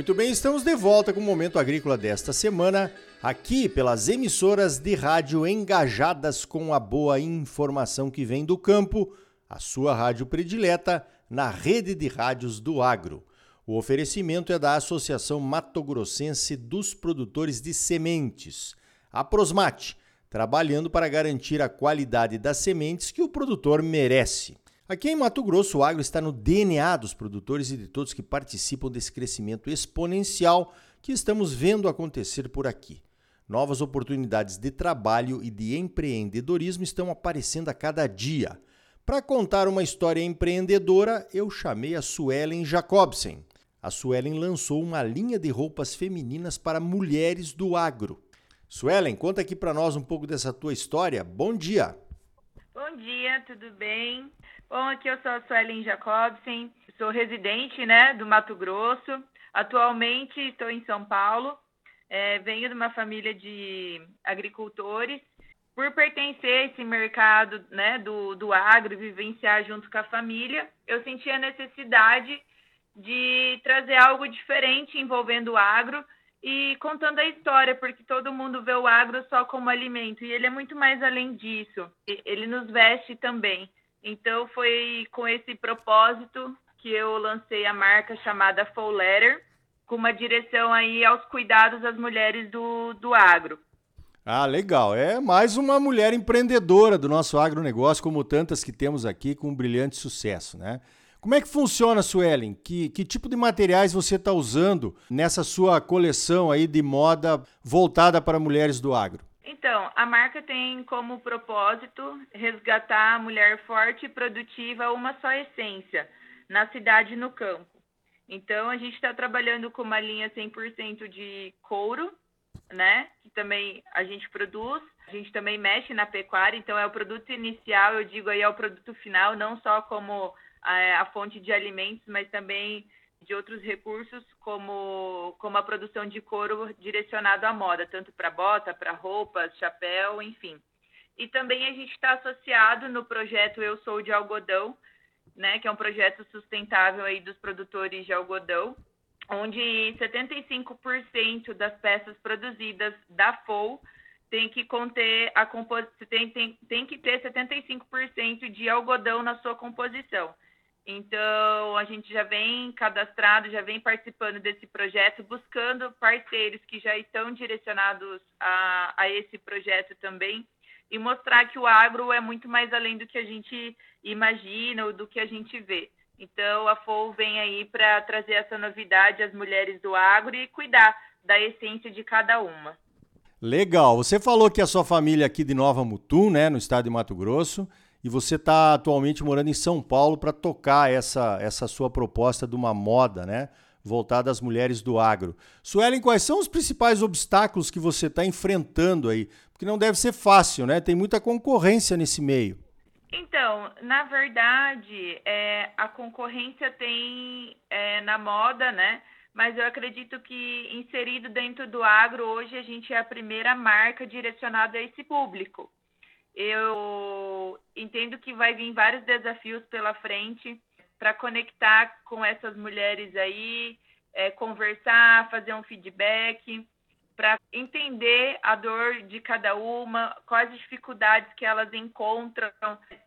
Muito bem, estamos de volta com o Momento Agrícola desta semana, aqui pelas emissoras de rádio engajadas com a boa informação que vem do campo, a sua rádio predileta na rede de rádios do agro. O oferecimento é da Associação Mato Grossense dos Produtores de Sementes, a Prosmate, trabalhando para garantir a qualidade das sementes que o produtor merece. Aqui em Mato Grosso, o agro está no DNA dos produtores e de todos que participam desse crescimento exponencial que estamos vendo acontecer por aqui. Novas oportunidades de trabalho e de empreendedorismo estão aparecendo a cada dia. Para contar uma história empreendedora, eu chamei a Suelen Jacobsen. A Suelen lançou uma linha de roupas femininas para mulheres do agro. Suelen, conta aqui para nós um pouco dessa tua história. Bom dia! Bom dia, tudo bem? Bom, aqui eu sou a Suelen Jacobsen, sou residente né, do Mato Grosso. Atualmente estou em São Paulo. É, venho de uma família de agricultores. Por pertencer a esse mercado né, do, do agro vivenciar junto com a família, eu senti a necessidade de trazer algo diferente envolvendo o agro e contando a história, porque todo mundo vê o agro só como alimento e ele é muito mais além disso. Ele nos veste também. Então foi com esse propósito que eu lancei a marca chamada Full Letter, com uma direção aí aos cuidados das mulheres do, do agro. Ah, legal. É mais uma mulher empreendedora do nosso agronegócio, como tantas que temos aqui, com um brilhante sucesso, né? Como é que funciona, Suelen? Que, que tipo de materiais você está usando nessa sua coleção aí de moda voltada para mulheres do agro? Então, a marca tem como propósito resgatar a mulher forte e produtiva uma só essência, na cidade e no campo. Então, a gente está trabalhando com uma linha 100% de couro, né? Que também a gente produz. A gente também mexe na pecuária, então é o produto inicial, eu digo aí, é o produto final, não só como a, a fonte de alimentos, mas também de outros recursos, como, como a produção de couro direcionado à moda, tanto para bota, para roupas, chapéu, enfim. E também a gente está associado no projeto Eu Sou de Algodão, né, que é um projeto sustentável aí dos produtores de algodão, onde 75% das peças produzidas da FOU tem que conter a composição, tem, tem, tem que ter 75% de algodão na sua composição. Então, a gente já vem cadastrado, já vem participando desse projeto, buscando parceiros que já estão direcionados a, a esse projeto também e mostrar que o agro é muito mais além do que a gente imagina ou do que a gente vê. Então, a FOU vem aí para trazer essa novidade às mulheres do agro e cuidar da essência de cada uma. Legal. Você falou que a sua família é aqui de Nova Mutum, né, no estado de Mato Grosso, e você está atualmente morando em São Paulo para tocar essa, essa sua proposta de uma moda, né? Voltada às mulheres do agro. Suelen, quais são os principais obstáculos que você está enfrentando aí? Porque não deve ser fácil, né? Tem muita concorrência nesse meio. Então, na verdade, é, a concorrência tem é, na moda, né? Mas eu acredito que inserido dentro do agro, hoje a gente é a primeira marca direcionada a esse público. Eu entendo que vai vir vários desafios pela frente para conectar com essas mulheres aí, é, conversar, fazer um feedback, para entender a dor de cada uma, quais as dificuldades que elas encontram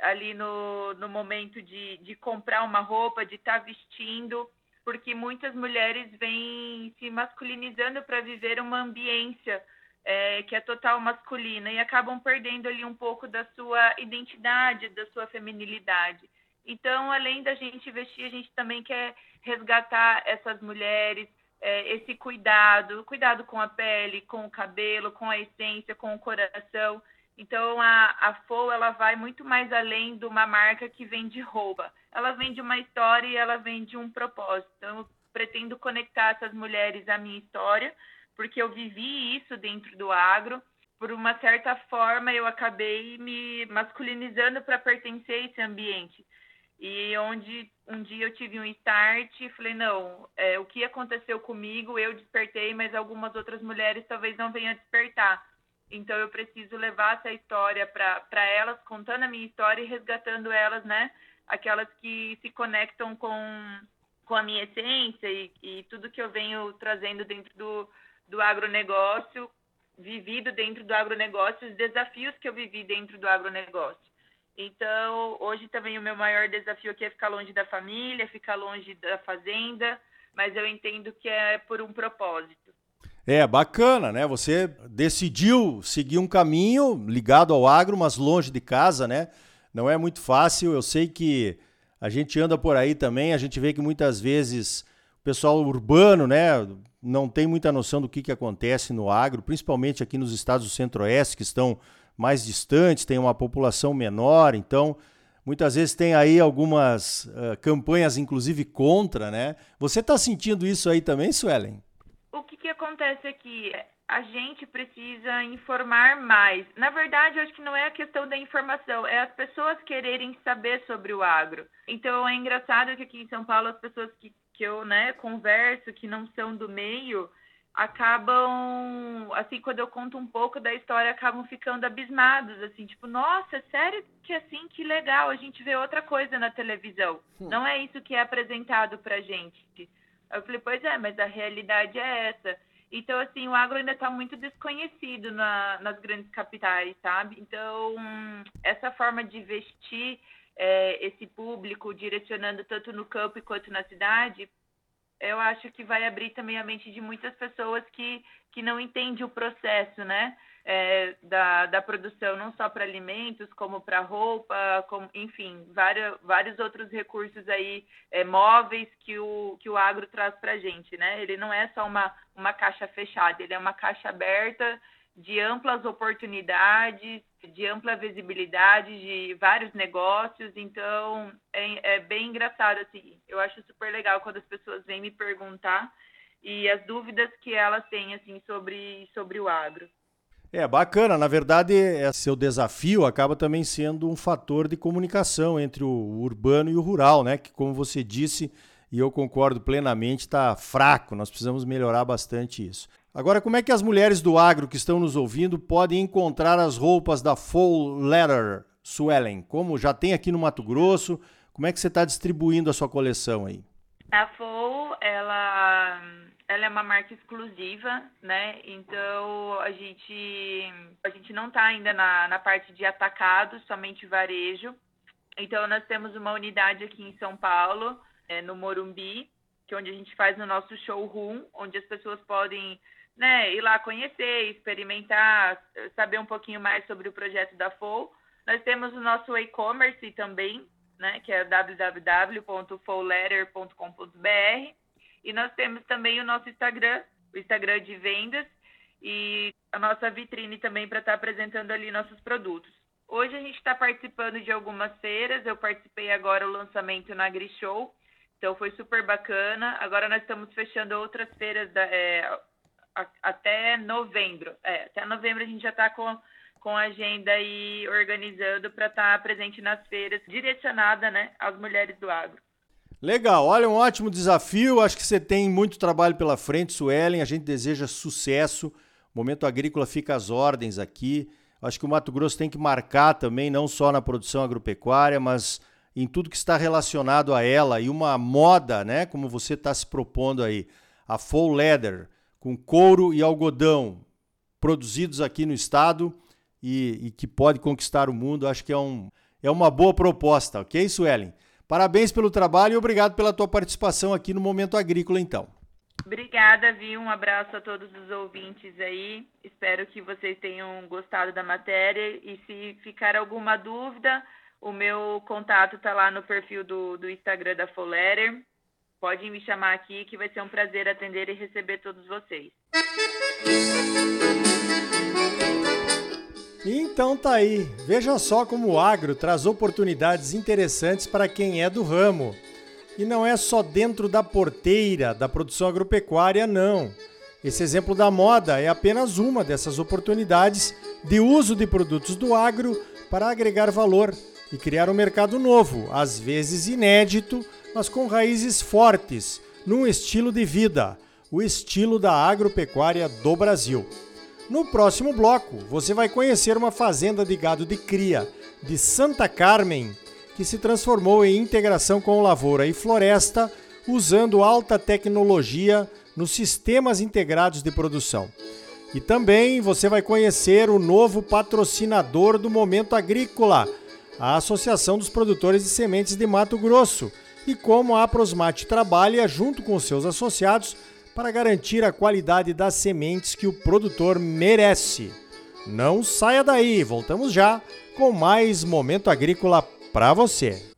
ali no, no momento de, de comprar uma roupa, de estar tá vestindo, porque muitas mulheres vêm se masculinizando para viver uma ambiência é, que é total masculina e acabam perdendo ali um pouco da sua identidade, da sua feminilidade. Então, além da gente vestir, a gente também quer resgatar essas mulheres, é, esse cuidado, cuidado com a pele, com o cabelo, com a essência, com o coração. Então, a, a FO, ela vai muito mais além de uma marca que vende roupa. Ela vende uma história e ela vende um propósito. Então, eu pretendo conectar essas mulheres à minha história, porque eu vivi isso dentro do agro. Por uma certa forma, eu acabei me masculinizando para pertencer a esse ambiente. E onde um dia eu tive um start e falei, não, é, o que aconteceu comigo, eu despertei, mas algumas outras mulheres talvez não venham a despertar. Então eu preciso levar essa história para elas, contando a minha história e resgatando elas, né? Aquelas que se conectam com com a minha essência e, e tudo que eu venho trazendo dentro do, do agronegócio, vivido dentro do agronegócio, os desafios que eu vivi dentro do agronegócio. Então, hoje também o meu maior desafio aqui é ficar longe da família, ficar longe da fazenda, mas eu entendo que é por um propósito. É, bacana, né? Você decidiu seguir um caminho ligado ao agro, mas longe de casa, né? Não é muito fácil. Eu sei que a gente anda por aí também, a gente vê que muitas vezes pessoal urbano, né, não tem muita noção do que, que acontece no agro, principalmente aqui nos estados do Centro-Oeste, que estão mais distantes, tem uma população menor, então muitas vezes tem aí algumas uh, campanhas, inclusive contra, né? Você está sentindo isso aí também, Suelen? O que, que acontece aqui? A gente precisa informar mais. Na verdade, acho que não é a questão da informação, é as pessoas quererem saber sobre o agro. Então é engraçado que aqui em São Paulo as pessoas que, que eu né, converso, que não são do meio, acabam, assim, quando eu conto um pouco da história, acabam ficando abismados, assim, tipo, nossa, é sério que assim, que legal, a gente vê outra coisa na televisão. Hum. Não é isso que é apresentado pra gente. Eu falei, pois é, mas a realidade é essa. Então, assim, o agro ainda está muito desconhecido na, nas grandes capitais, sabe? Então, essa forma de vestir é, esse público, direcionando tanto no campo quanto na cidade, eu acho que vai abrir também a mente de muitas pessoas que, que não entendem o processo, né? É, da, da produção, não só para alimentos, como para roupa, como, enfim, vários, vários outros recursos aí é, móveis que o, que o agro traz para a gente, né? Ele não é só uma, uma caixa fechada, ele é uma caixa aberta de amplas oportunidades, de ampla visibilidade de vários negócios. Então, é, é, bem engraçado, assim. Eu acho super legal quando as pessoas vêm me perguntar e as dúvidas que elas têm, assim, sobre, sobre o agro. É bacana, na verdade, é, seu desafio acaba também sendo um fator de comunicação entre o urbano e o rural, né? Que, como você disse, e eu concordo plenamente, está fraco. Nós precisamos melhorar bastante isso. Agora, como é que as mulheres do agro que estão nos ouvindo podem encontrar as roupas da Full Leather Swellen? Como já tem aqui no Mato Grosso, como é que você está distribuindo a sua coleção aí? A Full, ela, ela é uma marca exclusiva, né? Então a gente, a gente não está ainda na, na parte de atacado, somente varejo. Então nós temos uma unidade aqui em São Paulo, é, no Morumbi, que é onde a gente faz o nosso showroom, onde as pessoas podem né, ir lá conhecer, experimentar, saber um pouquinho mais sobre o projeto da FOL. Nós temos o nosso e-commerce também, né, que é www.foletter.com.br. E nós temos também o nosso Instagram, o Instagram de vendas e a nossa vitrine também para estar tá apresentando ali nossos produtos. Hoje a gente está participando de algumas feiras, eu participei agora o lançamento na AgriShow, então foi super bacana. Agora nós estamos fechando outras feiras, da, é, até novembro. É, até novembro a gente já está com, com a agenda aí organizando para estar tá presente nas feiras, direcionada né, às mulheres do agro. Legal, olha, um ótimo desafio. Acho que você tem muito trabalho pela frente, Suelen. A gente deseja sucesso. O Momento Agrícola fica às ordens aqui. Acho que o Mato Grosso tem que marcar também, não só na produção agropecuária, mas em tudo que está relacionado a ela. E uma moda, né? Como você está se propondo aí. A Full Leather com couro e algodão produzidos aqui no estado e, e, que pode conquistar o mundo. Acho que é, um, é uma boa proposta, ok, Suelen? Parabéns pelo trabalho e obrigado pela tua participação aqui no Momento Agrícola, então. Obrigada, Vi. Um abraço a todos os ouvintes aí. Espero que vocês tenham gostado da matéria. E se ficar alguma dúvida, o meu contato está lá no perfil do, do Instagram da Foletter. Podem me chamar aqui que vai ser um prazer atender e receber todos vocês. Então tá aí. Veja só como o agro traz oportunidades interessantes para quem é do ramo. E não é só dentro da porteira da produção agropecuária, não. Esse exemplo da moda é apenas uma dessas oportunidades de uso de produtos do agro para agregar valor e criar um mercado novo, às vezes inédito, mas com raízes fortes, num estilo de vida, o estilo da agropecuária do Brasil. No próximo bloco, você vai conhecer uma fazenda de gado de cria de Santa Carmen, que se transformou em integração com lavoura e floresta, usando alta tecnologia nos sistemas integrados de produção. E também você vai conhecer o novo patrocinador do Momento Agrícola, a Associação dos Produtores de Sementes de Mato Grosso, e como a Prosmate trabalha junto com seus associados para garantir a qualidade das sementes que o produtor merece. Não saia daí, voltamos já com mais Momento Agrícola para você.